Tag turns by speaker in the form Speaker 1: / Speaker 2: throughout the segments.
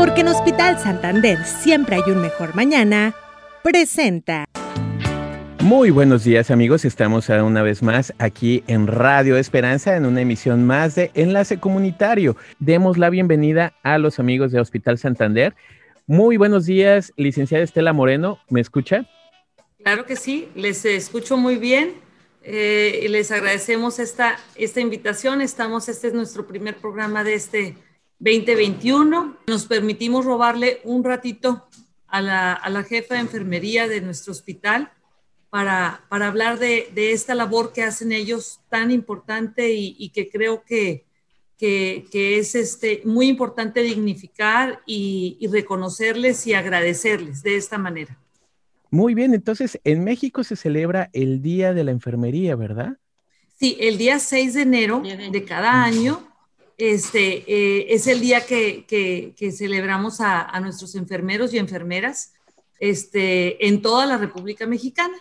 Speaker 1: Porque en Hospital Santander siempre hay un mejor mañana, presenta.
Speaker 2: Muy buenos días amigos, estamos una vez más aquí en Radio Esperanza en una emisión más de Enlace Comunitario. Demos la bienvenida a los amigos de Hospital Santander. Muy buenos días, licenciada Estela Moreno, ¿me escucha?
Speaker 3: Claro que sí, les escucho muy bien. Eh, les agradecemos esta, esta invitación. Estamos, este es nuestro primer programa de este 2021. Nos permitimos robarle un ratito a la, a la jefa de enfermería de nuestro hospital para, para hablar de, de, esta labor que hacen ellos tan importante y, y que creo que, que, que, es este, muy importante dignificar y, y reconocerles y agradecerles de esta manera.
Speaker 2: Muy bien, entonces en México se celebra el Día de la Enfermería, ¿verdad?
Speaker 3: Sí, el día 6 de enero de cada año este, eh, es el día que, que, que celebramos a, a, nuestros enfermeros y enfermeras este, en toda la República Mexicana.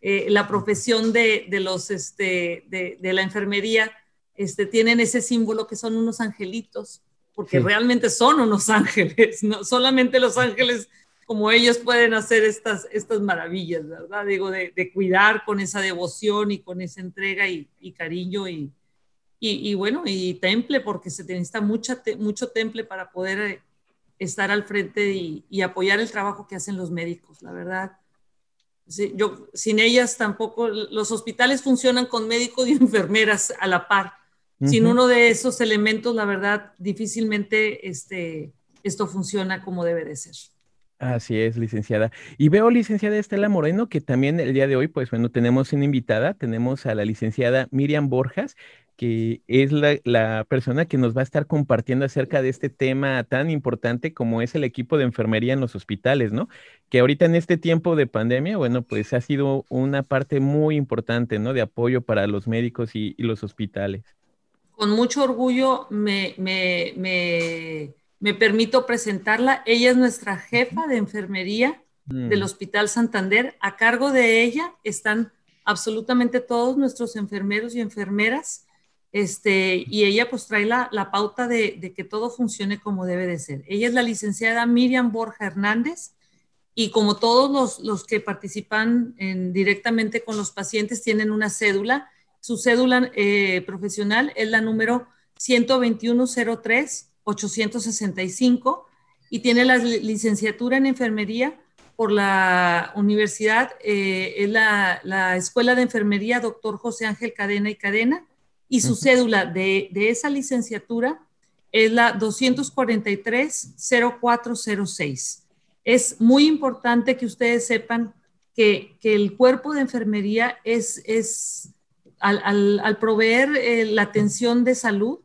Speaker 3: Eh, la profesión de, de los, este, de, de, la enfermería este, tienen ese símbolo que son unos angelitos, porque sí. realmente son unos ángeles, no solamente los ángeles como ellos pueden hacer estas, estas maravillas, ¿verdad? Digo, de, de cuidar con esa devoción y con esa entrega y, y cariño y, y, y, bueno, y temple, porque se necesita mucha, te, mucho temple para poder eh, estar al frente y, y, apoyar el trabajo que hacen los médicos, la verdad. Sí, yo, sin ellas tampoco, los hospitales funcionan con médicos y enfermeras a la par. Uh -huh. Sin uno de esos elementos, la verdad, difícilmente este, esto funciona como debe de ser.
Speaker 2: Así es, licenciada. Y veo, licenciada Estela Moreno, que también el día de hoy, pues bueno, tenemos una invitada, tenemos a la licenciada Miriam Borjas, que es la, la, persona que nos va a estar compartiendo acerca de este tema tan importante como es el equipo de enfermería en los hospitales, ¿no? Que ahorita en este tiempo de pandemia, bueno, pues ha sido una parte muy importante, ¿no? De apoyo para los médicos y, y los hospitales.
Speaker 3: Con mucho orgullo me, me, me, me, permito presentarla. Ella es nuestra jefa de enfermería mm. del Hospital Santander. A cargo de ella están absolutamente todos nuestros enfermeros y enfermeras este, y ella pues trae la, la pauta de, de, que todo funcione como debe de ser. Ella es la licenciada Miriam Borja Hernández y como todos los, los que participan en, directamente con los pacientes tienen una cédula, su cédula eh, profesional es la número 12103-865 y tiene la licenciatura en enfermería por la universidad, eh, es la, la Escuela de Enfermería Doctor José Ángel Cadena y Cadena y su cédula de, de esa licenciatura es la 243-0406. Es muy importante que ustedes sepan que, que el cuerpo de enfermería es, es al, al, al proveer eh, la atención de salud,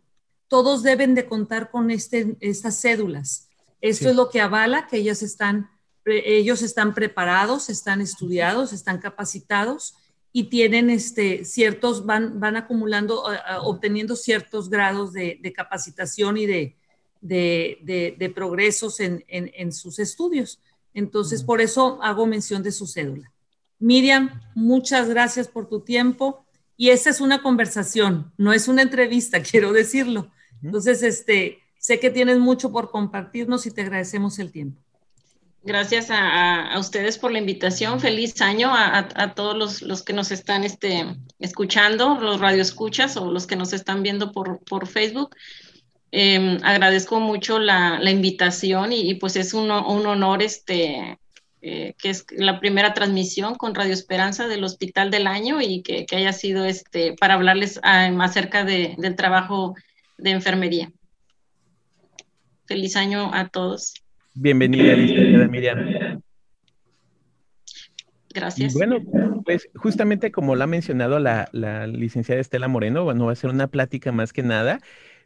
Speaker 3: todos deben de contar con este, estas cédulas. Esto sí. es lo que avala que ellas están, ellos están preparados, están estudiados, están capacitados y tienen este, ciertos, van, van acumulando, obteniendo ciertos grados de, de capacitación y de, de, de, de progresos en, en, en, sus estudios. Entonces, uh -huh. por eso hago mención de su cédula. Miriam, muchas gracias por tu tiempo. Y esta es una conversación, no es una entrevista, quiero decirlo. Entonces, este, sé que tienes mucho por compartirnos y te agradecemos el tiempo.
Speaker 4: Gracias a, a, ustedes por la invitación. Feliz año a, a todos los, los, que nos están este, escuchando, los radioescuchas o los que nos están viendo por, por Facebook. Eh, agradezco mucho la, la invitación y, y, pues es un, un honor este, eh, que es la primera transmisión con Radio Esperanza del Hospital del Año y que, que haya sido este, para hablarles um, acerca de, del trabajo de enfermería. Feliz año a todos.
Speaker 2: Bienvenida, licenciada Miriam.
Speaker 4: Gracias.
Speaker 2: Y bueno, pues justamente como lo ha mencionado la, la, licenciada Estela Moreno, bueno, va a ser una plática más que nada,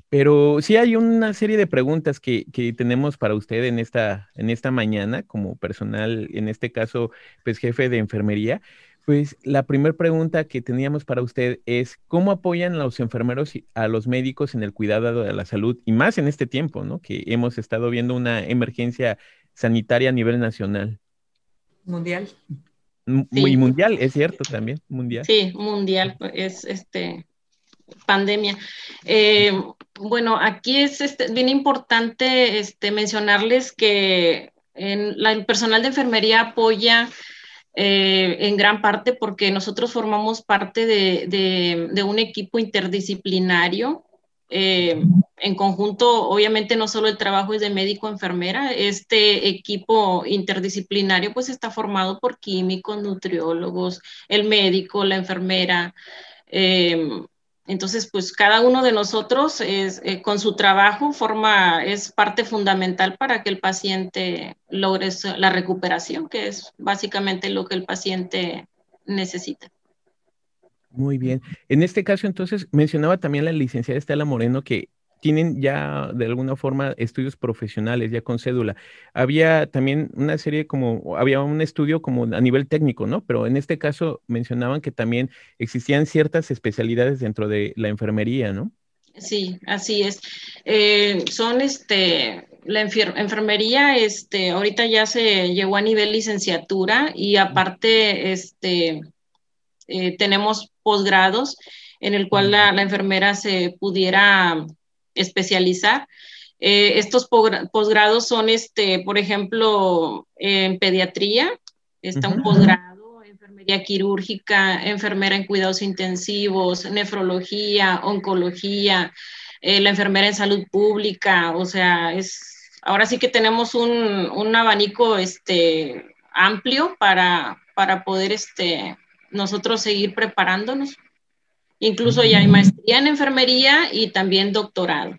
Speaker 2: pero sí hay una serie de preguntas que, que tenemos para usted en esta, en esta mañana, como personal, en este caso, pues jefe de enfermería. Pues la primera pregunta que teníamos para usted es, ¿cómo apoyan los enfermeros a los médicos en el cuidado de la salud? Y más en este tiempo, ¿no? Que hemos estado viendo una emergencia sanitaria a nivel nacional.
Speaker 3: Mundial.
Speaker 2: Muy sí. mundial, es cierto también, mundial.
Speaker 4: Sí, mundial. Es este, pandemia. bueno, aquí es este, bien importante este, mencionarles que el personal de enfermería apoya en gran parte porque nosotros formamos parte de, de un equipo interdisciplinario eh, en conjunto, obviamente no solo el trabajo es de médico-enfermera, este equipo interdisciplinario pues está formado por químicos, nutriólogos, el médico, la enfermera. Eh, entonces, pues cada uno de nosotros es, eh, con su trabajo forma, es parte fundamental para que el paciente logre la recuperación, que es básicamente lo que el paciente necesita.
Speaker 2: Muy bien. En este caso, entonces, mencionaba también la licenciada Estela Moreno que tienen ya de alguna forma estudios profesionales, ya con cédula. Había también una serie como, había un estudio como a nivel técnico, ¿no? Pero en este caso mencionaban que también existían ciertas especialidades dentro de la enfermería, ¿no?
Speaker 4: Sí, así es. Eh, son este, la enfermería, este, ahorita ya se llegó a nivel licenciatura y aparte, este, eh, tenemos posgrados en el cual la, enfermera se pudiera especializar. Eh, estos posgrados son, este, por ejemplo, en pediatría, está un posgrado, enfermería quirúrgica, enfermera en cuidados intensivos, nefrología, oncología, eh, la enfermera en salud pública, o sea, es, ahora sí que tenemos un, un abanico este, amplio para, para poder este, nosotros seguir preparándonos. Incluso ya hay maestría en enfermería y también doctorado.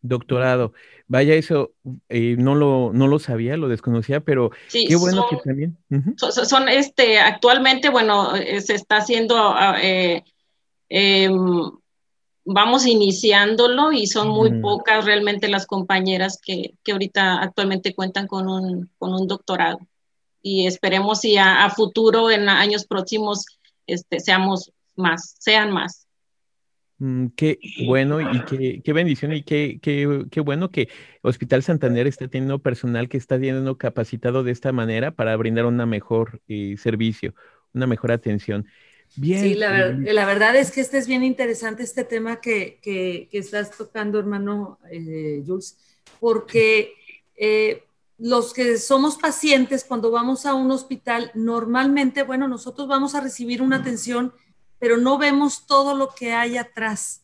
Speaker 2: Doctorado. Vaya, eso eh, no, lo, no lo sabía, lo desconocía, pero qué bueno que también.
Speaker 4: son, este, actualmente, bueno, eh, se está haciendo, ah, eh, em, vamos iniciándolo y son muy pocas realmente las compañeras que, que ahorita actualmente cuentan con un, con un doctorado y esperemos si a, futuro, en años próximos, este, seamos más, sean más.
Speaker 2: Mm, qué bueno y qué, qué bendición y qué, qué, qué, bueno que Hospital Santander está teniendo personal que está siendo capacitado de esta manera para brindar un mejor eh, servicio, una mejor atención.
Speaker 3: Bien. Sí, la, la, verdad es que este es bien interesante, este tema que, que, que estás tocando, hermano eh, Jules, porque eh, los que somos pacientes, cuando vamos a un hospital, normalmente, bueno, nosotros vamos a recibir una atención, pero no vemos todo lo que hay atrás.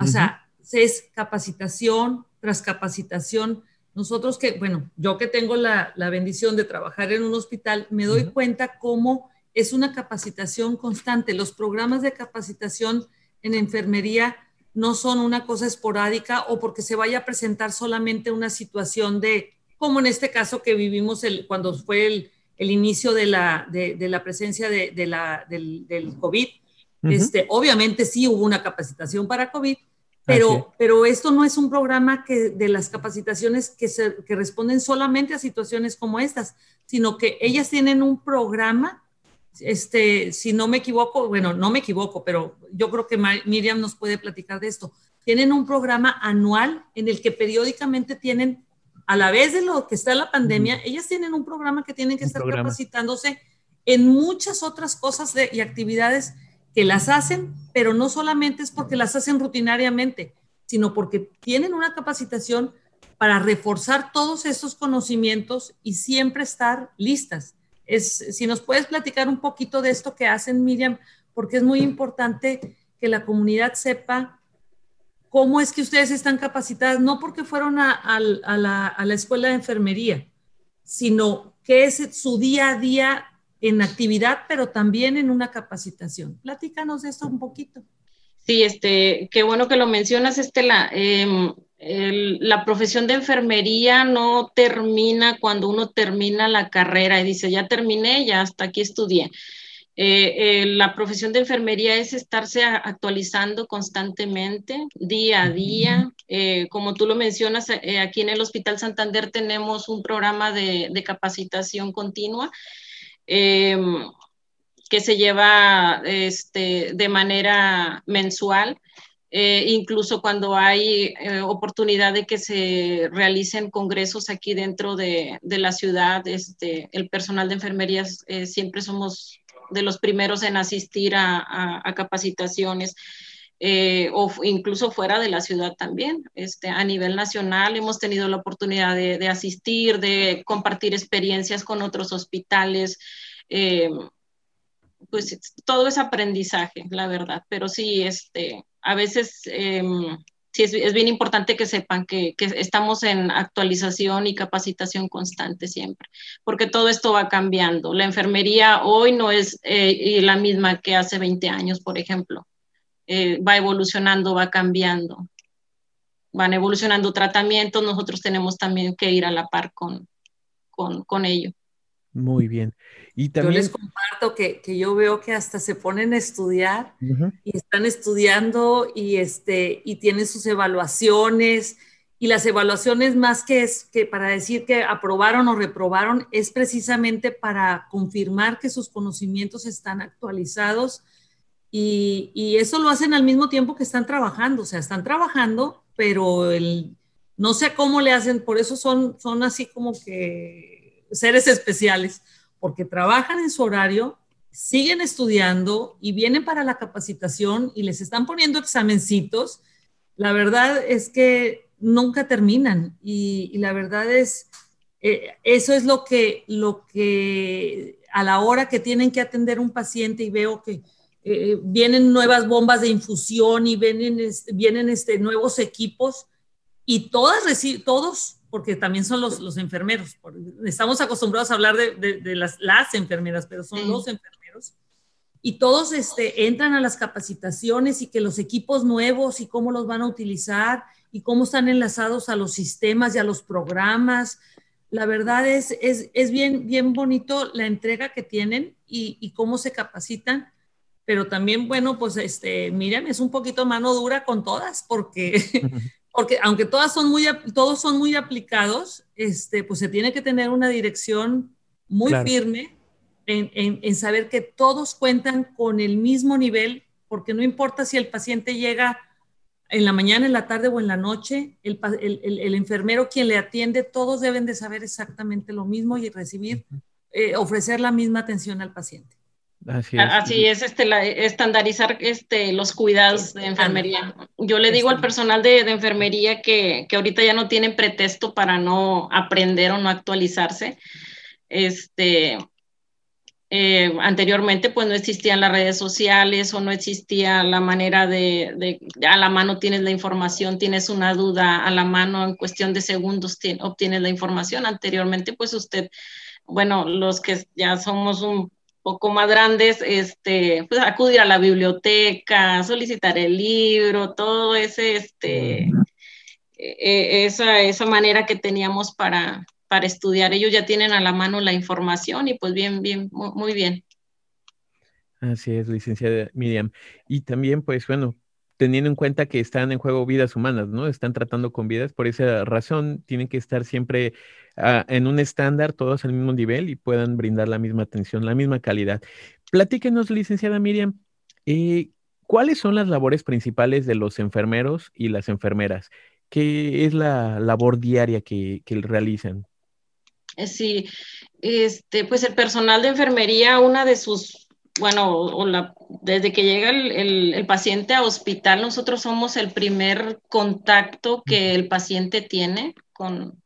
Speaker 3: O sea, es capacitación tras capacitación. Nosotros que, bueno, yo que tengo la, bendición de trabajar en un hospital, me doy cuenta cómo es una capacitación constante. Los programas de capacitación en enfermería no son una cosa esporádica o porque se vaya a presentar solamente una situación de como en este caso que vivimos el, cuando fue el, el inicio de la, de, de la presencia de, de la, del, del, COVID. Este, obviamente sí hubo una capacitación para COVID, pero, pero esto no es un programa que, de las capacitaciones que, se, que responden solamente a situaciones como estas, sino que ellas tienen un programa, este, si no me equivoco, bueno, no me equivoco, pero yo creo que Miriam nos puede platicar de esto. Tienen un programa anual en el que periódicamente tienen a la vez de lo que está la pandemia, ellas tienen un programa que tienen que estar capacitándose en muchas otras cosas y actividades que las hacen, pero no solamente es porque las hacen rutinariamente, sino porque tienen una capacitación para reforzar todos esos conocimientos y siempre estar listas. Es, si nos puedes platicar un poquito de esto que hacen, Miriam, porque es muy importante que la comunidad sepa cómo es que ustedes están capacitadas, no porque fueron a, la, escuela de enfermería, sino que es su día a día en actividad, pero también en una capacitación. Platícanos de esto un poquito.
Speaker 4: Sí, este, qué bueno que lo mencionas, Estela. Eh, la profesión de enfermería no termina cuando uno termina la carrera y dice, ya terminé, ya hasta aquí estudié. Eh, eh, la profesión de enfermería es estarse actualizando constantemente, día a día. Eh, como tú lo mencionas, aquí en el Hospital Santander tenemos un programa de, capacitación continua em, que se lleva este, de manera mensual. incluso cuando hay oportunidad de que se realicen congresos aquí dentro de, la ciudad, este, el personal de enfermería siempre somos de los primeros en asistir a, capacitaciones. Eh, o incluso fuera de la ciudad también. Este, a nivel nacional hemos tenido la oportunidad de, asistir, de compartir experiencias con otros hospitales. Eh, pues todo es aprendizaje, la verdad, pero sí, este, a veces em, sí es, bien importante que sepan que, estamos en actualización y capacitación constante siempre, porque todo esto va cambiando. La enfermería hoy no es eh, la misma que hace 20 años, por ejemplo. Eh, va evolucionando, va cambiando. Van evolucionando tratamientos, nosotros tenemos también que ir a la par con, con ello.
Speaker 2: Muy bien.
Speaker 3: Y también... Yo les comparto que, que, yo veo que hasta se ponen a estudiar y están estudiando y, este, y tienen sus evaluaciones. Y las evaluaciones más que es que para decir que aprobaron o reprobaron es precisamente para confirmar que sus conocimientos están actualizados y, eso lo hacen al mismo tiempo que están trabajando, o sea, están trabajando, pero el, no sé cómo le hacen, por eso son, son así como que seres especiales, porque trabajan en su horario, siguen estudiando y vienen para la capacitación y les están poniendo examencitos. La verdad es que nunca terminan y, la verdad es, eh, eso es lo que, lo que a la hora que tienen que atender un paciente y veo que eh, vienen nuevas bombas de infusión y vienen, vienen este, nuevos equipos y todas, todos porque también son los, los enfermeros. Estamos acostumbrados a hablar de, de, las, las, enfermeras, pero son los enfermeros. Y todos este, entran a las capacitaciones y que los equipos nuevos y cómo los van a utilizar y cómo están enlazados a los sistemas y a los programas. La verdad es, es, es bien, bien bonito la entrega que tienen y, y cómo se capacitan pero también, bueno, pues este, Miriam es un poquito mano dura con todas, porque porque aunque todas son muy, todos son muy aplicados, este, pues se tiene que tener una dirección muy firme en, en, saber que todos cuentan con el mismo nivel, porque no importa si el paciente llega en la mañana, en la tarde o en la noche, el, el, el, enfermero quien le atiende, todos deben de saber exactamente lo mismo y recibir, eh, ofrecer la misma atención al paciente.
Speaker 4: Así es, este, estandarizar este, los cuidados de enfermería. Yo le digo al personal de, enfermería que, que, ahorita ya no tienen pretexto para no aprender o no actualizarse. Este, eh, anteriormente pues no existían las redes sociales o no existía la manera de, de, a la mano tienes la información, tienes una duda a la mano en cuestión de segundos obtienes la información. Anteriormente pues usted, bueno, los que ya somos un poco más grandes, este, pues acudir a la biblioteca, solicitar el libro, todo ese, este, e, e, esa, esa manera que teníamos para, para estudiar. Ellos ya tienen a la mano la información y pues bien, bien, muy bien.
Speaker 2: Así es, licenciada Miriam. Y también, pues bueno, teniendo en cuenta que están en juego vidas humanas, ¿no? Están tratando con vidas, por esa razón tienen que estar siempre en un estándar, todos al mismo nivel y puedan brindar la misma atención, la misma calidad. Platíquenos, licenciada Miriam, eh, ¿cuáles son las labores principales de los enfermeros y las enfermeras? ¿Qué es la labor diaria que, que realizan?
Speaker 4: Eh, sí, este, pues el personal de enfermería, una de sus, bueno, desde que llega el, el, paciente a hospital, nosotros somos el primer contacto que el paciente tiene con,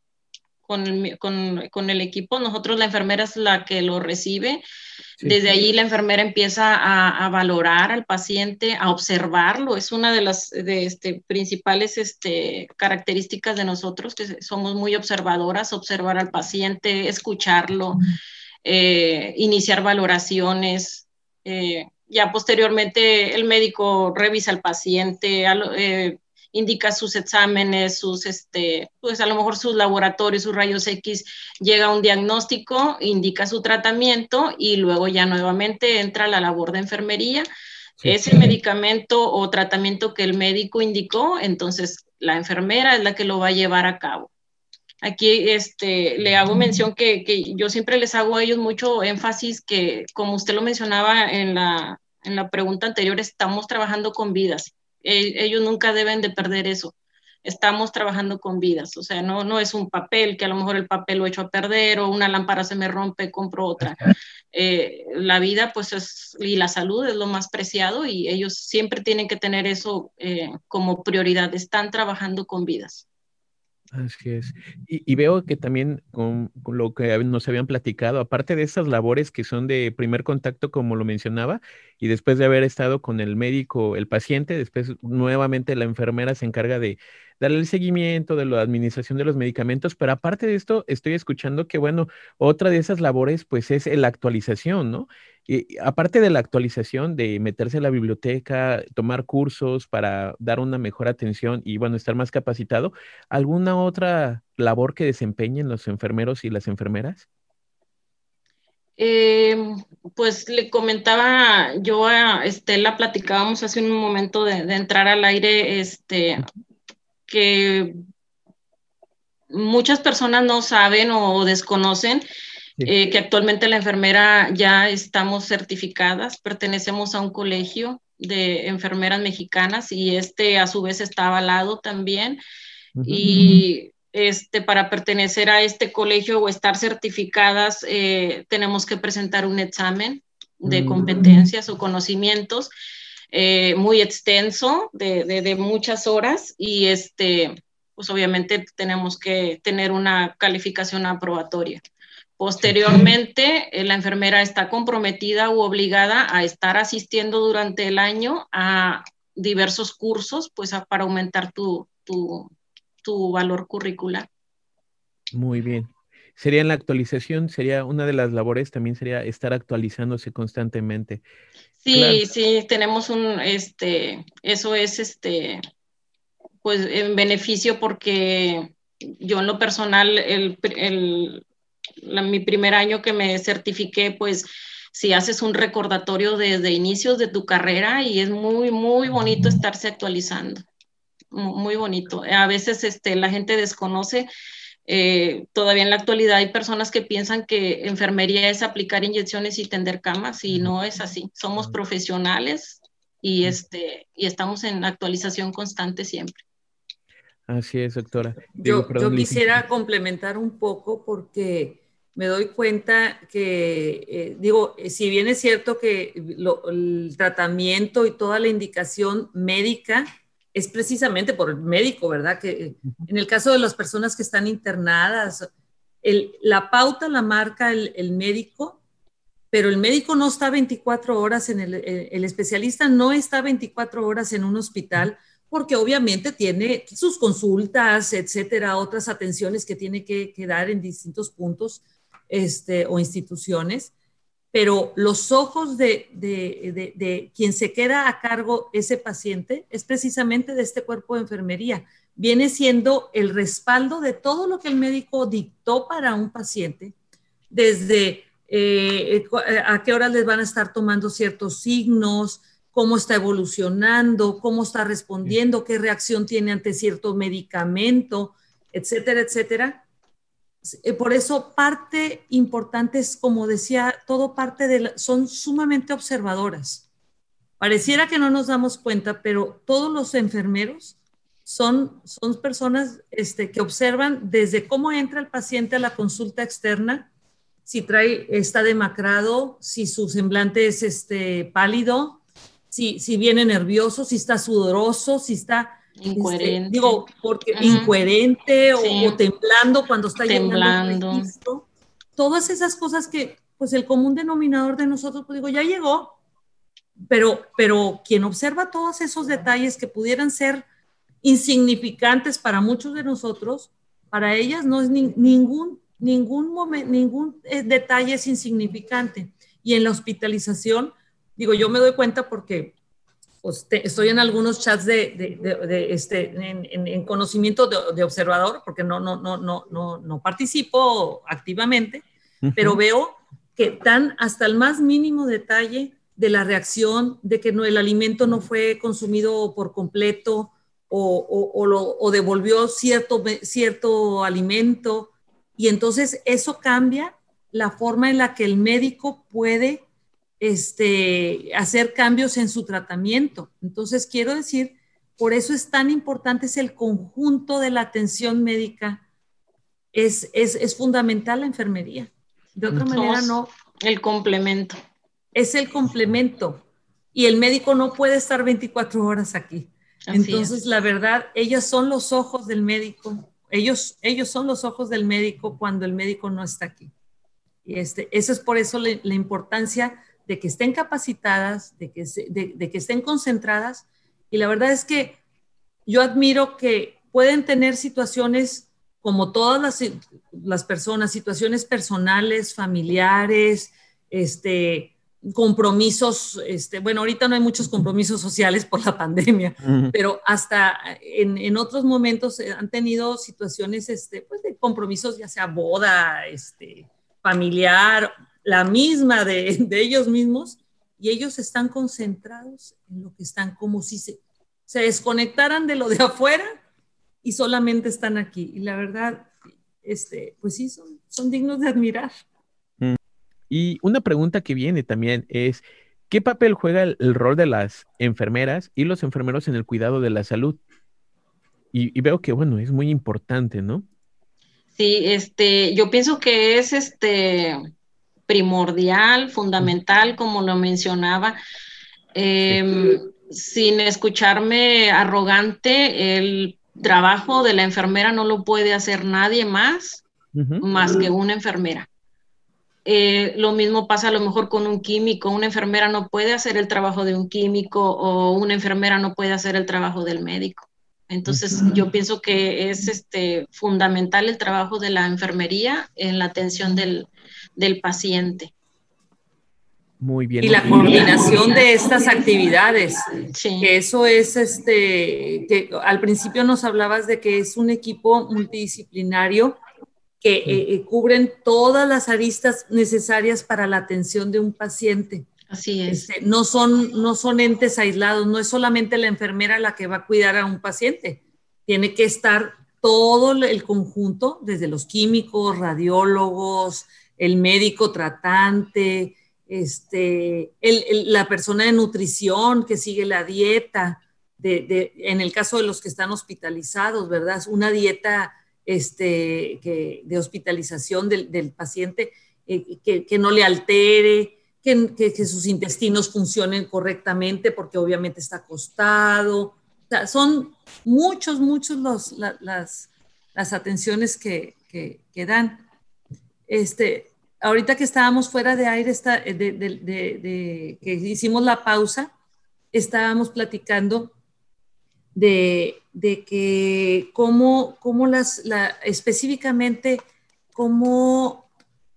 Speaker 4: con el, con, con el, equipo. Nosotros, la enfermera es la que lo recibe. Desde allí la enfermera empieza a, a, valorar al paciente, a observarlo. Es una de las de este, principales este, características de nosotros, que somos muy observadoras, observar al paciente, escucharlo, eh, iniciar valoraciones. Eh, ya posteriormente el médico revisa al paciente, eh, indica sus exámenes, sus, este, pues a lo mejor sus laboratorios, sus rayos X, llega un diagnóstico, indica su tratamiento y luego ya nuevamente entra la labor de enfermería. Ese medicamento o tratamiento que el médico indicó, entonces la enfermera es la que lo va a llevar a cabo. Aquí este, le hago mención que, que yo siempre les hago a ellos mucho énfasis que, como usted lo mencionaba en la, en la pregunta anterior, estamos trabajando con vidas. E, ellos nunca deben de perder eso. estamos trabajando con vidas, o sea, no, no es un papel que a lo mejor el papel lo echo a perder o una lámpara se me rompe, compro otra. Eh, la vida pues es, y la salud es lo más preciado y ellos siempre tienen que tener eso eh, como prioridad, están trabajando con vidas.
Speaker 2: Así es. Y, veo que también con, lo que nos habían platicado, aparte de esas labores que son de primer contacto, como lo mencionaba, y después de haber estado con el médico, el paciente, después nuevamente la enfermera se encarga de darle el seguimiento de la administración de los medicamentos, pero aparte de esto, estoy escuchando que, bueno, otra de esas labores, pues es la actualización, ¿no? Y aparte de la actualización, de meterse a la biblioteca, tomar cursos para dar una mejor atención y, bueno, estar más capacitado, ¿alguna otra labor que desempeñen los enfermeros y las enfermeras?
Speaker 4: Eh, pues le comentaba yo a Estela, platicábamos hace un momento de, de entrar al aire, este, que muchas personas no saben o desconocen eh, que actualmente la enfermera ya estamos certificadas, pertenecemos a un colegio de enfermeras mexicanas y este a su vez está avalado también. Y este, para pertenecer a este colegio o estar certificadas, eh, tenemos que presentar un examen de mm. competencias o conocimientos eh, muy extenso de, muchas horas y este, pues obviamente tenemos que tener una calificación aprobatoria. Posteriormente, eh, la enfermera está comprometida u obligada a estar asistiendo durante el año a diversos cursos, pues para aumentar tu, tu, tu valor curricular.
Speaker 2: Muy bien sería en la actualización, sería una de las labores también sería estar actualizándose constantemente.
Speaker 4: Sí, sí, tenemos un, este, eso es, este, pues en beneficio porque yo en lo personal, el, el mi primer año que me certifiqué, pues si haces un recordatorio desde inicios de tu carrera y es muy, muy bonito estarse actualizando, muy bonito. A veces este, la gente desconoce eh, todavía en la actualidad hay personas que piensan que enfermería es aplicar inyecciones y tender camas y no es así. Somos profesionales y, este, y estamos en actualización constante siempre.
Speaker 2: Así es, doctora.
Speaker 3: yo, quisiera complementar un poco porque me doy cuenta que, eh, digo, si bien es cierto que el tratamiento y toda la indicación médica es precisamente por el médico, ¿verdad? Que eh, en el caso de las personas que están internadas, la pauta la marca el, médico, pero el médico no está 24 horas en el, el, especialista no está 24 horas en un hospital porque obviamente tiene sus consultas, etcétera, otras atenciones que tiene que, que dar en distintos puntos este, o instituciones pero los ojos de, quien se queda a cargo ese paciente es precisamente de este cuerpo de enfermería. Viene siendo el respaldo de todo lo que el médico dictó para un paciente, desde eh, a qué horas les van a estar tomando ciertos signos, cómo está evolucionando, cómo está respondiendo, qué reacción tiene ante cierto medicamento, etcétera, etcétera por eso parte importante es, como decía, todo parte de, son sumamente observadoras. Pareciera que no nos damos cuenta, pero todos los enfermeros son, son personas este, que observan desde cómo entra el paciente a la consulta externa, si trae, está demacrado, si su semblante es este, pálido, si, si viene nervioso, si está sudoroso, si está
Speaker 4: este, incoherente.
Speaker 3: digo, porque incoherente o, temblando cuando está temblando. Todas esas cosas que, pues el común denominador de nosotros, pues digo, ya llegó, pero, pero quien observa todos esos detalles que pudieran ser insignificantes para muchos de nosotros, para ellas no es ningún, ningún, momento, ningún eh, detalle es insignificante. Y en la hospitalización, digo, yo me doy cuenta porque pues, estoy en algunos chats de, de, este, en, conocimiento de, observador, porque no, no, no, no, no, no participo activamente, pero veo que dan hasta el más mínimo detalle de la reacción, de que no, el alimento no fue consumido por completo o, o, lo, o devolvió cierto, cierto alimento. Y entonces eso cambia la forma en la que el médico puede este, hacer cambios en su tratamiento. Entonces, quiero decir por eso es tan importante, es el conjunto de la atención médica, es, es, fundamental la enfermería. De otra manera no.
Speaker 4: El complemento.
Speaker 3: Es el complemento. Y el médico no puede estar 24 horas aquí. Entonces, la verdad, ellos son los ojos del médico. Ellos, ellos son los ojos del médico cuando el médico no está aquí. Y este, eso es por eso la importancia de que estén capacitadas, de que, de, que estén concentradas. Y la verdad es que yo admiro que pueden tener situaciones como todas las, las personas, situaciones personales, familiares, este, compromisos, este, bueno, ahorita no hay muchos compromisos sociales por la pandemia, pero hasta en, en, otros momentos han tenido situaciones este, pues de compromisos, ya sea boda, este, familiar, la misma de, de, ellos mismos, y ellos están concentrados en lo que están, como si se, se desconectaran de lo de afuera y solamente están aquí. Y la verdad, este, pues sí, son, son dignos de admirar.
Speaker 2: Y una pregunta que viene también es, ¿qué papel juega el, rol de las enfermeras y los enfermeros en el cuidado de la salud? Y, veo que, bueno, es muy importante, ¿no?
Speaker 4: Sí, este, yo pienso que es este primordial, fundamental, como lo mencionaba. Em, sin escucharme arrogante, el trabajo de la enfermera no lo puede hacer nadie más, más que una enfermera. Eh, lo mismo pasa a lo mejor con un químico. Una enfermera no puede hacer el trabajo de un químico o una enfermera no puede hacer el trabajo del médico. Entonces, yo pienso que es este, fundamental el trabajo de la enfermería en la atención del, paciente.
Speaker 2: Muy bien.
Speaker 3: Y la coordinación de estas actividades. Que eso es, este, que al principio nos hablabas de que es un equipo multidisciplinario que eh, eh, cubren todas las aristas necesarias para la atención de un paciente.
Speaker 4: Así es.
Speaker 3: Este, no, son, no son entes aislados, no es solamente la enfermera la que va a cuidar a un paciente, tiene que estar todo el conjunto, desde los químicos, radiólogos, el médico tratante, este, la persona de nutrición que sigue la dieta, en el caso de los que están hospitalizados, ¿verdad? Una dieta este, de hospitalización del, paciente, eh, que, no le altere, que, que, sus intestinos funcionen correctamente porque obviamente está acostado. son muchos, muchos los, las, las, atenciones que, que, dan. Este, ahorita que estábamos fuera de aire, de, que hicimos la pausa, estábamos platicando de, que cómo, cómo las, la, específicamente, cómo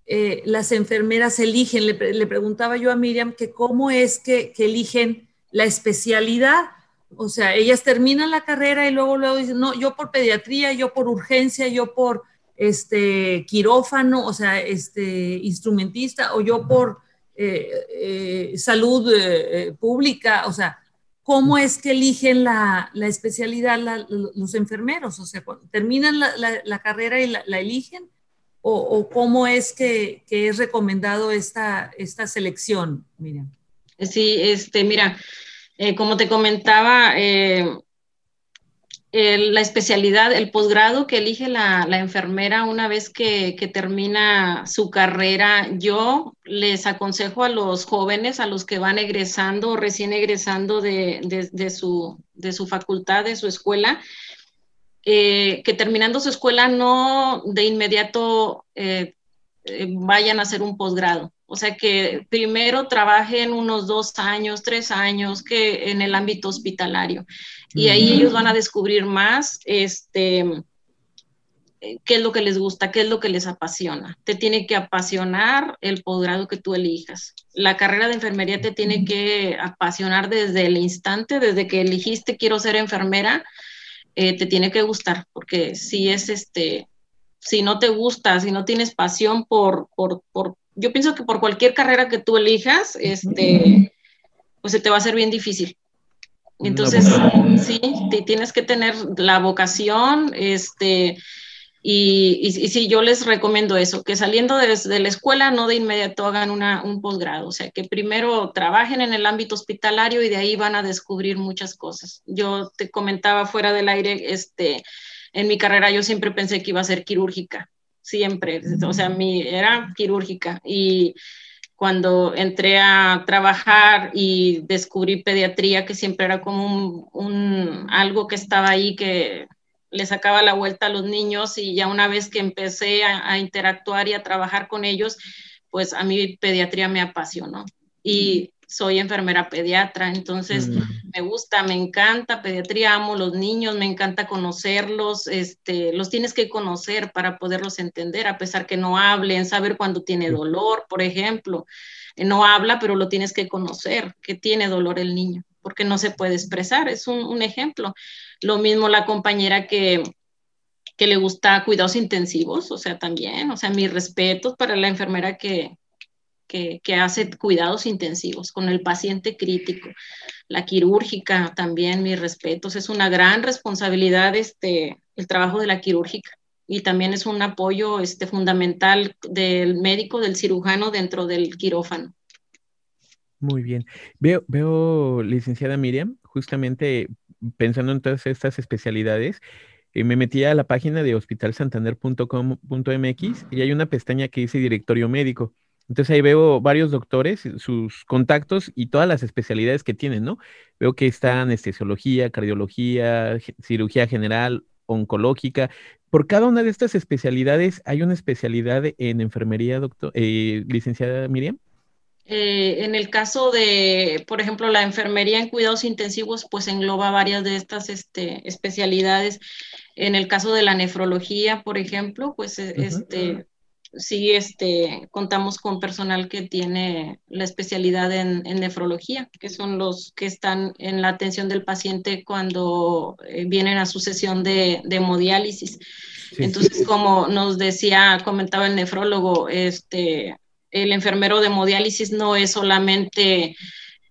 Speaker 3: eh, las enfermeras eligen, le, le, preguntaba yo a Miriam que cómo es que, que, eligen la especialidad, o sea, ellas terminan la carrera y luego, luego dicen, no, yo por pediatría, yo por urgencia, yo por este quirófano, o sea, este instrumentista, o yo por eh, eh, salud pública, o sea, cómo es que eligen la, especialidad los enfermeros, o sea, terminan la, carrera y la, eligen, o, cómo es que, es recomendado esta, esta selección, Miriam.
Speaker 4: Sí, este, mira, eh, como te comentaba, eh, la especialidad, el posgrado que elige la, enfermera una vez que, termina su carrera, yo les aconsejo a los jóvenes, a los que van egresando o recién egresando de, su, de su facultad, de su escuela, eh, que terminando su escuela no de inmediato eh, eh, vayan a hacer un posgrado. O sea, que primero trabajen unos dos años, tres años que en el ámbito hospitalario y ahí ellos van a descubrir más este, qué es lo que les gusta, qué es lo que les apasiona. Te tiene que apasionar el posgrado que tú elijas. La carrera de enfermería te tiene que apasionar desde el instante, desde que elegiste quiero ser enfermera, eh, te tiene que gustar, porque si es este, si no te gusta, si no tienes pasión por, por, por yo pienso que por cualquier carrera que tú elijas, este, pues se te va a hacer bien difícil. Entonces, sí, tienes que tener la vocación, este, Y, y, sí, yo les recomiendo eso, que saliendo de, de la escuela no de inmediato hagan una, un posgrado, o sea, que primero trabajen en el ámbito hospitalario y de ahí van a descubrir muchas cosas. Yo te comentaba fuera del aire, este, en mi carrera yo siempre pensé que iba a ser quirúrgica, siempre, o sea, mi, era quirúrgica y cuando entré a trabajar y descubrí pediatría, que siempre era como un, algo que estaba ahí que le sacaba la vuelta a los niños y ya una vez que empecé a, interactuar y a trabajar con ellos, pues a mí pediatría me apasionó. Y soy enfermera pediatra, entonces mm. me gusta, me encanta pediatría, amo los niños, me encanta conocerlos, este, los tienes que conocer para poderlos entender, a pesar que no hablen, saber cuándo tiene dolor, por ejemplo. No habla, pero lo tienes que conocer, que tiene dolor el niño, porque no se puede expresar, es un, un ejemplo. Lo mismo la compañera que, que le gusta cuidados intensivos, o sea, también, o sea, mis respetos para la enfermera que, que, hace cuidados intensivos con el paciente crítico. La quirúrgica también, mis respetos, es una gran responsabilidad este, el trabajo de la quirúrgica y también es un apoyo este, fundamental del médico, del cirujano dentro del quirófano.
Speaker 2: Muy bien. Veo, veo, licenciada Miriam, justamente pensando en todas estas especialidades, eh, me metí a la página de hospitalsantander.com.mx y hay una pestaña que dice directorio médico. Entonces ahí veo varios doctores, sus contactos y todas las especialidades que tienen, ¿no? Veo que está anestesiología, cardiología, cirugía general, oncológica. Por cada una de estas especialidades hay una especialidad en enfermería, doctor, eh, licenciada Miriam.
Speaker 4: Eh, en el caso de, por ejemplo, la enfermería en cuidados intensivos, pues engloba varias de estas este, especialidades. En el caso de la nefrología, por ejemplo, pues e, este, sí este, contamos con personal que tiene la especialidad en, nefrología, que son los que están en la atención del paciente cuando eh, vienen a su sesión de, hemodiálisis. Entonces, como nos decía, comentaba el nefrólogo, este, el enfermero de hemodiálisis no es solamente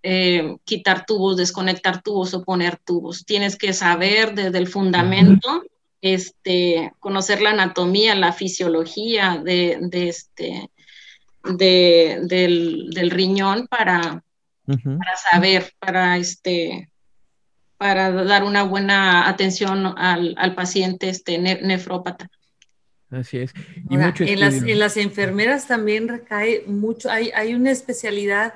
Speaker 4: eh, quitar tubos, desconectar tubos o poner tubos. Tienes que saber desde el fundamento, este, conocer la anatomía, la fisiología de, este, del, riñón para, para saber, para, este, para dar una buena atención al, paciente este, nefrópata.
Speaker 2: Así es.
Speaker 3: Y en, las, en, las, enfermeras también recae mucho, hay, hay una especialidad,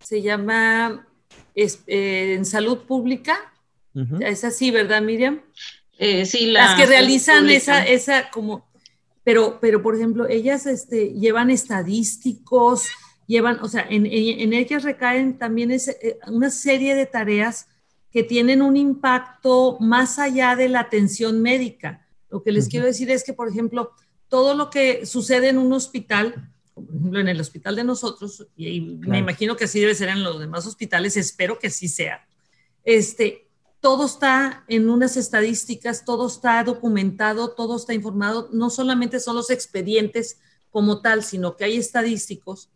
Speaker 3: se llama eh, en salud pública, es así, ¿verdad, Miriam?
Speaker 4: Eh, sí,
Speaker 3: las que realizan esa, esa como, pero, pero por ejemplo, ellas este, llevan estadísticos, llevan, o sea, en, en, ellas recaen también es, eh, una serie de tareas que tienen un impacto más allá de la atención médica. Lo que les quiero decir es que, por ejemplo, todo lo que sucede en un hospital, por ejemplo, en el hospital de nosotros, y me imagino que así debe ser en los demás hospitales, espero que así sea, este, todo está en unas estadísticas, todo está documentado, todo está informado, no solamente son los expedientes como tal, sino que hay estadísticos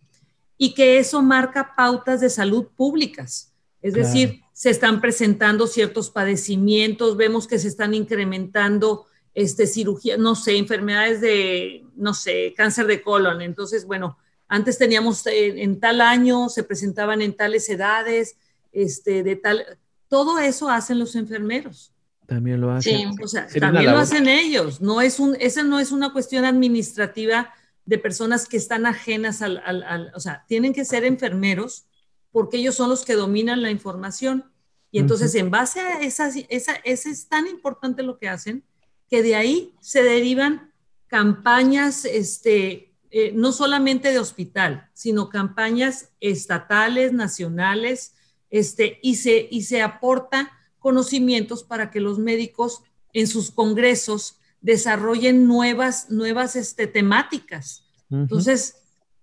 Speaker 3: y que eso marca pautas de salud públicas. Es decir, se están presentando ciertos padecimientos, vemos que se están incrementando este, cirugía, no sé, enfermedades de, no sé, cáncer de colon. Entonces, bueno, antes teníamos eh, en, tal año, se presentaban en tales edades, este, de tal, todo eso hacen los enfermeros.
Speaker 2: También lo hacen.
Speaker 3: Sí. O sea, también lo hacen ellos. No es un, esa no es una cuestión administrativa de personas que están ajenas al, al, o sea, tienen que ser enfermeros porque ellos son los que dominan la información. Y entonces, en base a esa, esa, ese es tan importante lo que hacen, que de ahí se derivan campañas, este, eh, no solamente de hospital, sino campañas estatales, nacionales, este, y, se, y se aporta conocimientos para que los médicos en sus congresos desarrollen nuevas, nuevas este, temáticas. Entonces,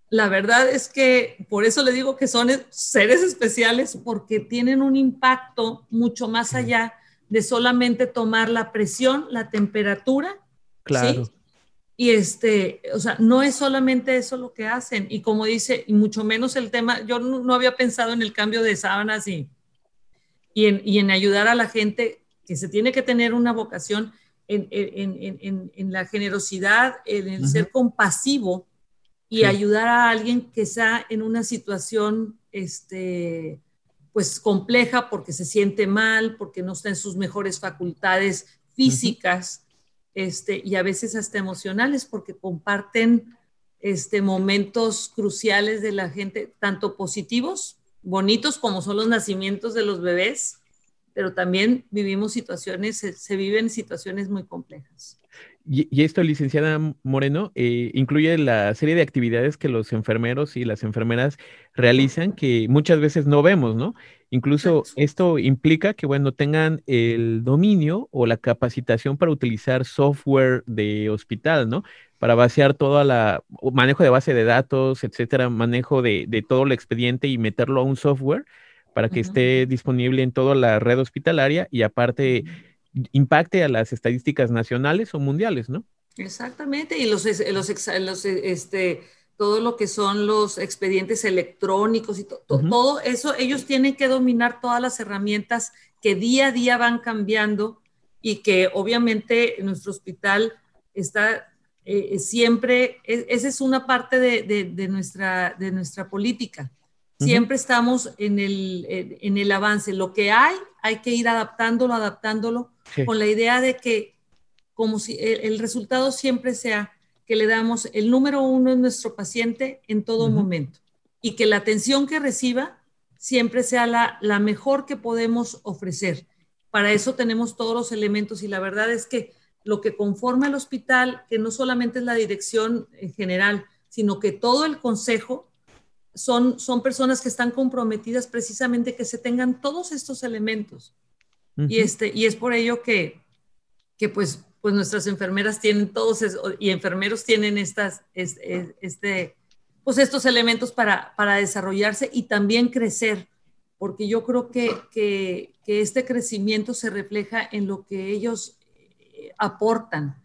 Speaker 3: la verdad es que por eso le digo que son seres especiales porque tienen un impacto mucho más allá de solamente tomar la presión, la temperatura.
Speaker 2: Claro.
Speaker 3: Y este, o sea, no es solamente eso lo que hacen. Y como dice, y mucho menos el tema, yo no, había pensado en el cambio de sábanas y, y, en, y en ayudar a la gente que se tiene que tener una vocación en, la generosidad, en el ser compasivo y ayudar a alguien que está en una situación este, pues compleja porque se siente mal, porque no está en sus mejores facultades físicas este, y a veces hasta emocionales porque comparten este, momentos cruciales de la gente, tanto positivos, bonitos como son los nacimientos de los bebés, pero también vivimos situaciones, se, viven situaciones muy complejas.
Speaker 2: Y, esto, licenciada Moreno, eh, incluye la serie de actividades que los enfermeros y las enfermeras realizan que muchas veces no vemos, ¿no? Incluso esto implica que, bueno, tengan el dominio o la capacitación para utilizar software de hospital, ¿no? Para vaciar toda la manejo de base de datos, etcétera, manejo de, de todo el expediente y meterlo a un software para que esté disponible en toda la red hospitalaria y aparte impacte a las estadísticas nacionales o mundiales, ¿no?
Speaker 3: Exactamente, y los, los, este, todo lo que son los expedientes electrónicos y todo eso, ellos tienen que dominar todas las herramientas que día a día van cambiando y que obviamente nuestro hospital está eh, siempre, e, esa es una parte de, nuestra, de nuestra política Siempre estamos en el, en el avance. Lo que hay, hay que ir adaptándolo, adaptándolo, con la idea de que como si el, resultado siempre sea que le damos el número uno en nuestro paciente en todo momento y que la atención que reciba siempre sea la, la mejor que podemos ofrecer. Para eso tenemos todos los elementos y la verdad es que lo que conforma el hospital, que no solamente es la dirección en general, sino que todo el consejo son, son personas que están comprometidas precisamente que se tengan todos estos elementos. y, este, y es por ello que, que pues, pues nuestras enfermeras tienen todos y enfermeros tienen estas, este, pues estos elementos para, para desarrollarse y también crecer, porque yo creo que, que, que este crecimiento se refleja en lo que ellos eh, aportan.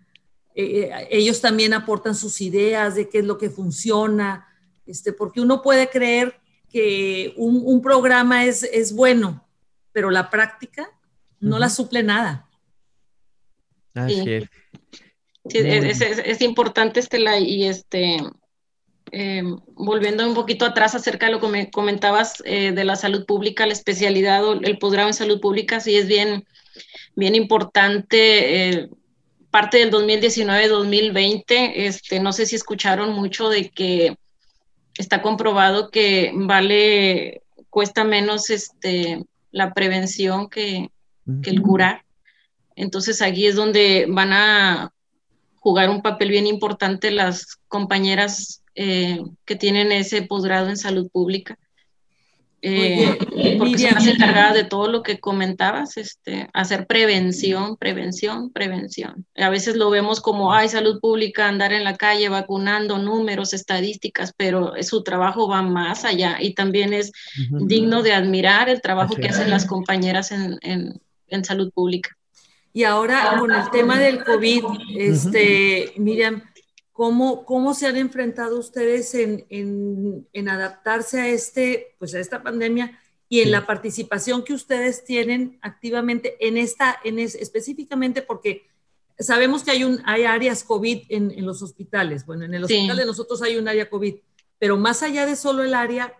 Speaker 3: Eh, eh, ellos también aportan sus ideas de qué es lo que funciona, este, porque uno puede creer que un, programa es, es, bueno, pero la práctica no la suple nada.
Speaker 4: Así es. es, importante, Estela, y este, em, volviendo un poquito atrás acerca de lo que me comentabas eh, de la salud pública, la especialidad o el posgrado en salud pública, sí es bien, bien importante. Eh, parte del 2019-2020, este, no sé si escucharon mucho de que está comprobado que vale, cuesta menos este, la prevención que, el curar. Entonces aquí es donde van a jugar un papel bien importante las compañeras eh, que tienen ese posgrado en salud pública eh, porque estás encargada de todo lo que comentabas, este, hacer prevención, prevención, prevención. A veces lo vemos como, ay, salud pública, andar en la calle vacunando, números, estadísticas, pero su trabajo va más allá y también es digno de admirar el trabajo que hacen las compañeas en, en, en, salud pública.
Speaker 3: Y ahora con el tema del COVID, este, Miriam, ¿Cómo, ¿Cómo se han enfrentado ustedes en, en, adaptarse a, este, pues a esta pandemia y en la participación que ustedes tienen activamente en esta, en específicamente porque sabemos que hay, un, hay áreas COVID en, en los hospitales. Bueno, en el hospital de nosotros hay un área COVID, pero más allá de solo el área,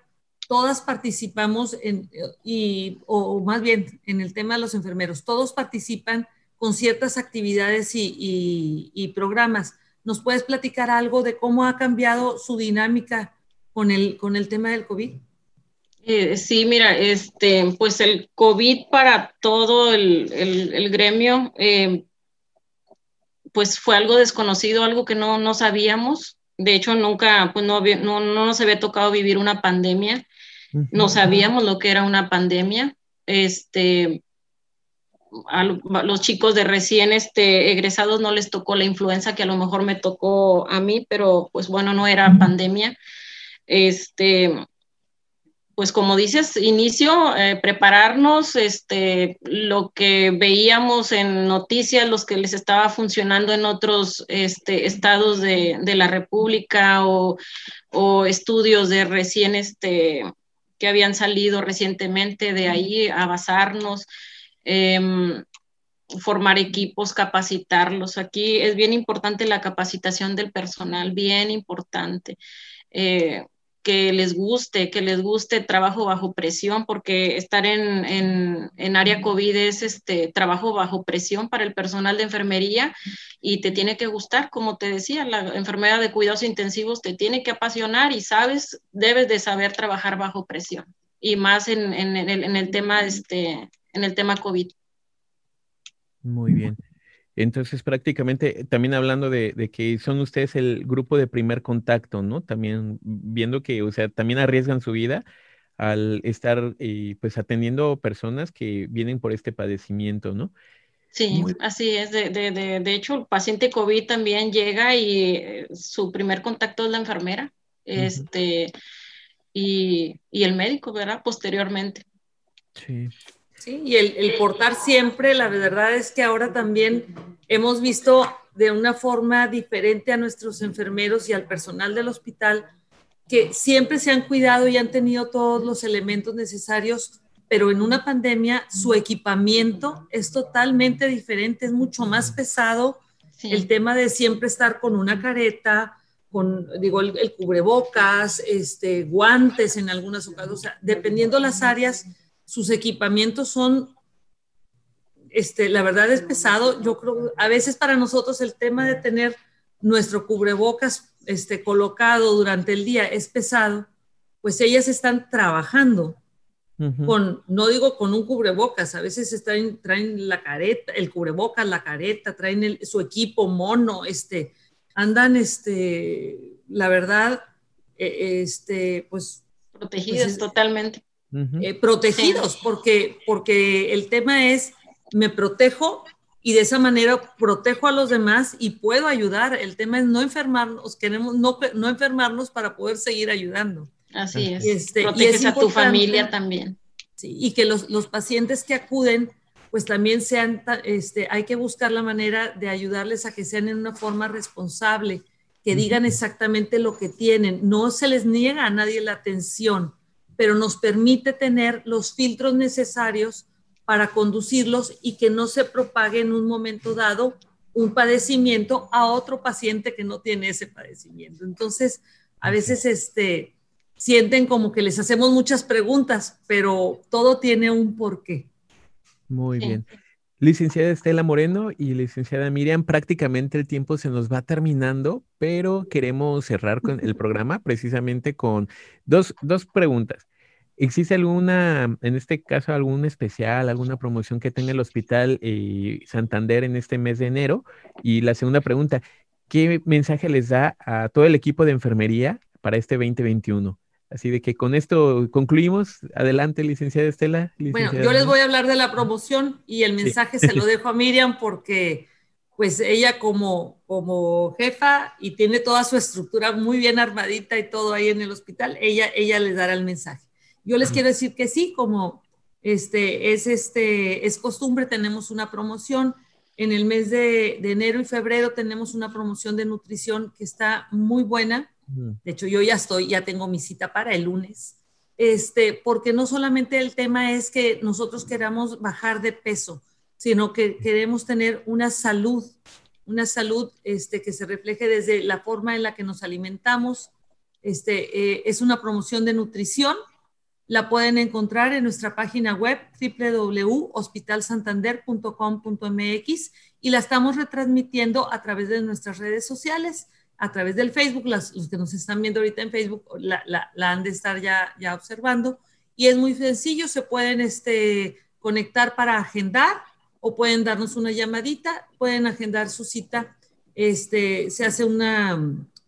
Speaker 3: todas participamos en, y, o, más bien en el tema de los enfermeros, todos participan con ciertas actividades y, y, y programas. ¿Nos puedes platicar algo de cómo ha cambiado su dinámica con el, con el tema del COVID?
Speaker 4: Eh, sí, mira, este, pues el COVID para todo el, gremio, eh, pues fue algo desconocido, algo que no, no sabíamos. De hecho, nunca, pues no, no, no nos había tocado vivir una pandemia. No sabíamos lo que era una pandemia. Este, a los chicos de recién este, egresados no les tocó la influenza que a lo mejor me tocó a mí, pero pues bueno, no era pandemia. Este, pues como dices, inicio, eh, prepararnos, este, lo que veíamos en noticias, los que les estaba funcionando en otros este, estados de, de la República o, o, estudios de recién, este, que habían salido recientemente de ahí a basarnos. Em, formar equipos, capacitarlos. Aquí es bien importante la capacitación del personal, bien importante. Eh, que les guste, que les guste trabajo bajo presión, porque estar en, en, área COVID es este trabajo bajo presión para el personal de enfermería y te tiene que gustar, como te decía, la enfermedad de cuidados intensivos te tiene que apasionar y sabes, debes de saber trabajar bajo presión y más en, en el, el, tema, este, en el tema COVID.
Speaker 2: Muy bien. Entonces, prácticamente, también hablando de, que son ustedes el grupo de primer contacto, ¿no? También viendo que, o sea, también arriesgan su vida al estar, eh, pues, atendiendo personas que vienen por este padecimiento, ¿no?
Speaker 4: Sí, así es. De, de, de, hecho, el paciente COVID también llega y eh, su primer contacto es la enfermera, este, y, y el médico, ¿verdad? Posteriormente.
Speaker 3: Sí. Sí, y el, portar siempre, la verdad es que ahora también hemos visto de una forma diferente a nuestros enfermeros y al personal del hospital que siempre se han cuidado y han tenido todos los elementos necesarios, pero en una pandemia su equipamiento es totalmente diferente, es mucho más pesado. El tema de siempre estar con una careta, con, digo, el, cubrebocas, este, guantes en algunas ocasiones, o sea, dependiendo las áreas, sus equipamientos son, este, la verdad es pesado. Yo creo, a veces para nosotros el tema de tener nuestro cubrebocas este, colocado durante el día es pesado, pues ellas están trabajando con, no digo con un cubrebocas, a veces están, traen la careta, el cubrebocas, la careta, traen su equipo mono, este, andan, este, la verdad, e, este, pues...
Speaker 4: Protegidas pues totalmente.
Speaker 3: Eh, protegidos, porque, porque el tema es, me protejo y de esa manera protejo a los demás y puedo ayudar. El tema es no enfermarnos, queremos no, no enfermarnos para poder seguir ayudando.
Speaker 4: Así es. Este, Proteges a tu familia también.
Speaker 3: Sí, y que los, los, pacientes que acuden, pues también sean, este, hay que buscar la manera de ayudarles a que sean en una forma responsable, que digan exactamente lo que tienen. No se les niega a nadie la atención pero nos permite tener los filtros necesarios para conducirlos y que no se propague en un momento dado un padecimiento a otro paciente que no tiene ese padecimiento. Entonces, a veces este, sienten como que les hacemos muchas preguntas, pero todo tiene un porqué.
Speaker 2: Muy bien. Licenciada Estela Moreno y licenciada Miriam, prácticamente el tiempo se nos va terminando, pero queremos cerrar con el programa precisamente con dos, dos preguntas. ¿Existe alguna, en este caso, algún especial, alguna promoción que tenga el Hospital eh, Santander en este mes de enero? Y la segunda pregunta, ¿qué mensaje les da a todo el equipo de enfermería para este 2021? Así de que con esto concluimos. Adelante, licenciada Estela.
Speaker 3: bueno, yo les voy a hablar de la promoción y el mensaje se lo dejo a Miriam porque pues ella como, como jefa y tiene toda su estructura muy bien armadita y todo ahí en el hospital, ella, ella les dará el mensaje. Yo les quiero decir que sí, como este, es, este, es costumbre, tenemos una promoción. En el mes de, de enero y febrero tenemos una promoción de nutrición que está muy buena de hecho, yo ya estoy, ya tengo mi cita para el lunes, este, porque no solamente el tema es que nosotros queramos bajar de peso, sino que queremos tener una salud, una salud este, que se refleje desde la forma en la que nos alimentamos. Este, eh, es una promoción de nutrición. La pueden encontrar en nuestra página web www.hospitalsantander.com.mx y la estamos retransmitiendo a través de nuestras redes sociales a través del Facebook, los que nos están viendo ahorita en Facebook la, han de estar ya, ya observando. Y es muy sencillo, se pueden este, conectar para agendar o pueden darnos una llamadita, pueden agendar su cita. Este, se hace una,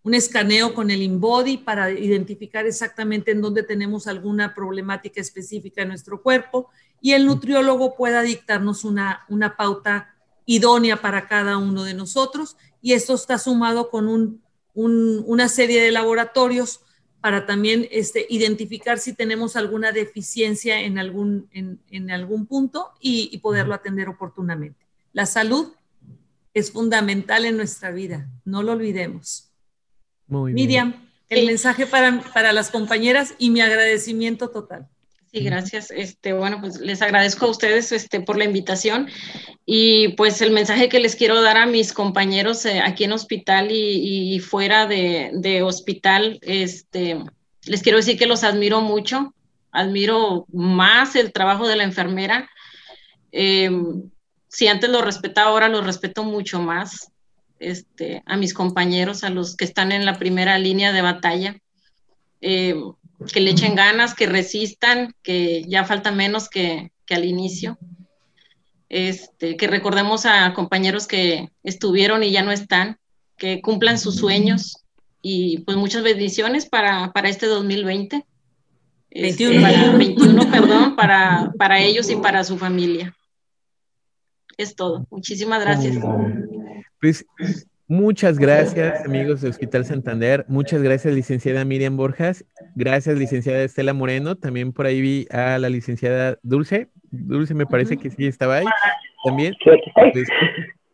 Speaker 3: un escaneo con el InBody para identificar exactamente en dónde tenemos alguna problemática específica en nuestro cuerpo y el nutriólogo pueda dictarnos una, una pauta idónea para cada uno de nosotros y esto está sumado con una serie de laboratorios para también este, identificar si tenemos alguna deficiencia en algún, en, algún punto y, poderlo atender oportunamente. La salud es fundamental en nuestra vida, no lo olvidemos. Muy Miriam, el mensaje para, para las compañeras y mi agradecimiento total.
Speaker 4: Sí, gracias. Este, bueno, pues les agradezco a ustedes este, por la invitación y pues el mensaje que les quiero dar a mis compañeros eh, aquí en hospital y, fuera de, hospital, este, les quiero decir que los admiro mucho, admiro más el trabajo de la enfermera. Em, si antes lo respetaba, ahora lo respeto mucho más. Este, a mis compañeros, a los que están en la primera línea de batalla. Em, que le echen ganas, que resistan, que ya falta menos que, al inicio. Este, que recordemos a compañeros que estuvieron y ya no están, que cumplan sus sueños y pues muchas bendiciones para, este 2020. 21. Este, 21, perdón, para, para ellos y para su familia. Es todo. Muchísimas gracias.
Speaker 2: Pues Muchas gracias, amigos de Hospital Santander. Muchas gracias, licenciada Miriam Borjas. Gracias, licenciada Estela Moreno. También por ahí vi a la licenciada Dulce. Dulce me parece que sí estaba ahí también. Pues,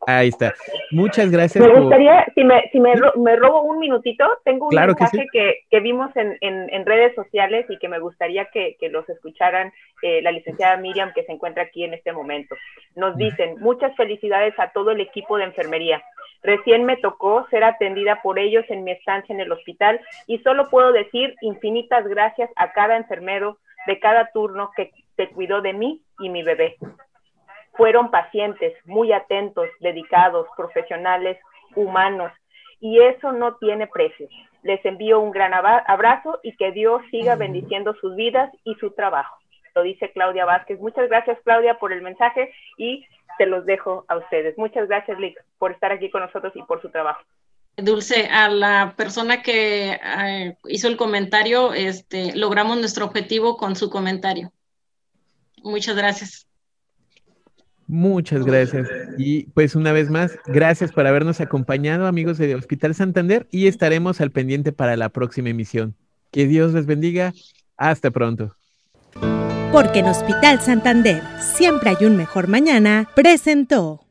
Speaker 2: ahí está. Muchas gracias.
Speaker 5: Me gustaría, si, me, si me, robo un minutito, tengo un mensaje que, vimos en, redes sociales y que me gustaría que, los escucharan eh, la licenciada Miriam que se encuentra aquí en este momento. Nos dicen, muchas felicidades a todo el equipo de enfermería. Recién me tocó ser atendida por ellos en mi estancia en el hospital y solo puedo decir infinitas gracias a cada enfermero de cada turno que se cuidó de mí y mi bebé. Fueron pacientes, muy atentos, dedicados, profesionales, humanos, y eso no tiene precio. Les envío un gran abrazo y que Dios siga bendiciendo sus vidas y su trabajo. Lo dice Claudia Vázquez. Muchas gracias, Claudia, por el mensaje y te los dejo a ustedes. Muchas gracias, Lick, por estar aquí con nosotros y por su trabajo.
Speaker 4: Dulce, a la persona que eh, hizo el comentario, este, logramos nuestro objetivo con su comentario. Muchas gracias.
Speaker 2: Muchas gracias. Y pues una vez más, gracias por habernos acompañado, amigos de Hospital Santander, y estaremos al pendiente para la próxima emisión. Que Dios les bendiga. Hasta pronto.
Speaker 1: Porque en Hospital Santander siempre hay un mejor mañana, presentó.